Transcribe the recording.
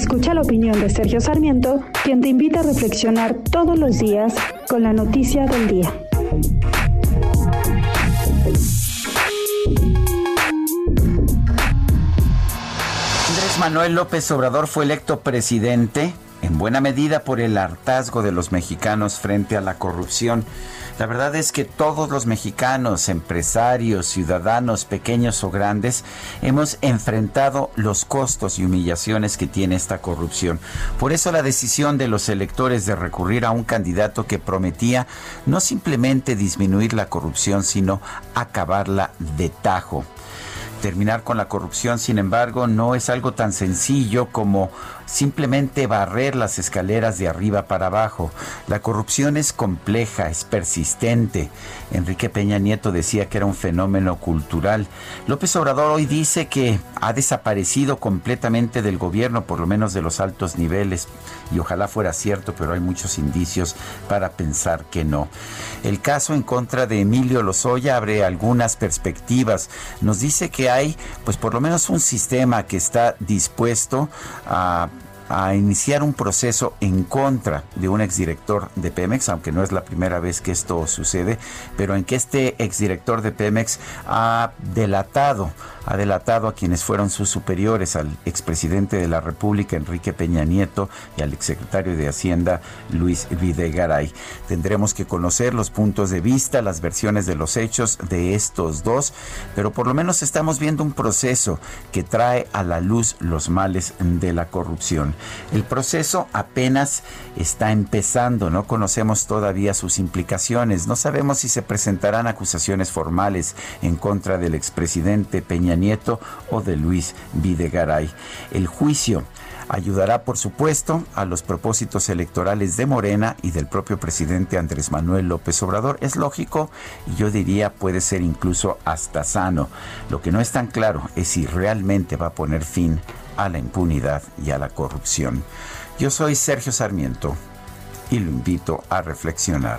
Escucha la opinión de Sergio Sarmiento, quien te invita a reflexionar todos los días con la noticia del día. Andrés Manuel López Obrador fue electo presidente en buena medida por el hartazgo de los mexicanos frente a la corrupción. La verdad es que todos los mexicanos, empresarios, ciudadanos, pequeños o grandes, hemos enfrentado los costos y humillaciones que tiene esta corrupción. Por eso la decisión de los electores de recurrir a un candidato que prometía no simplemente disminuir la corrupción, sino acabarla de tajo. Terminar con la corrupción, sin embargo, no es algo tan sencillo como simplemente barrer las escaleras de arriba para abajo. La corrupción es compleja, es persistente. Enrique Peña Nieto decía que era un fenómeno cultural. López Obrador hoy dice que ha desaparecido completamente del gobierno, por lo menos de los altos niveles, y ojalá fuera cierto, pero hay muchos indicios para pensar que no. El caso en contra de Emilio Lozoya abre algunas perspectivas. Nos dice que hay, pues por lo menos un sistema que está dispuesto a a iniciar un proceso en contra de un exdirector de Pemex, aunque no es la primera vez que esto sucede, pero en que este exdirector de Pemex ha delatado ha delatado a quienes fueron sus superiores, al expresidente de la República, Enrique Peña Nieto, y al exsecretario de Hacienda, Luis Videgaray. Tendremos que conocer los puntos de vista, las versiones de los hechos de estos dos, pero por lo menos estamos viendo un proceso que trae a la luz los males de la corrupción. El proceso apenas está empezando, no conocemos todavía sus implicaciones, no sabemos si se presentarán acusaciones formales en contra del expresidente Nieto o de Luis Videgaray. El juicio ayudará, por supuesto, a los propósitos electorales de Morena y del propio presidente Andrés Manuel López Obrador. Es lógico y yo diría puede ser incluso hasta sano. Lo que no es tan claro es si realmente va a poner fin a la impunidad y a la corrupción. Yo soy Sergio Sarmiento y lo invito a reflexionar.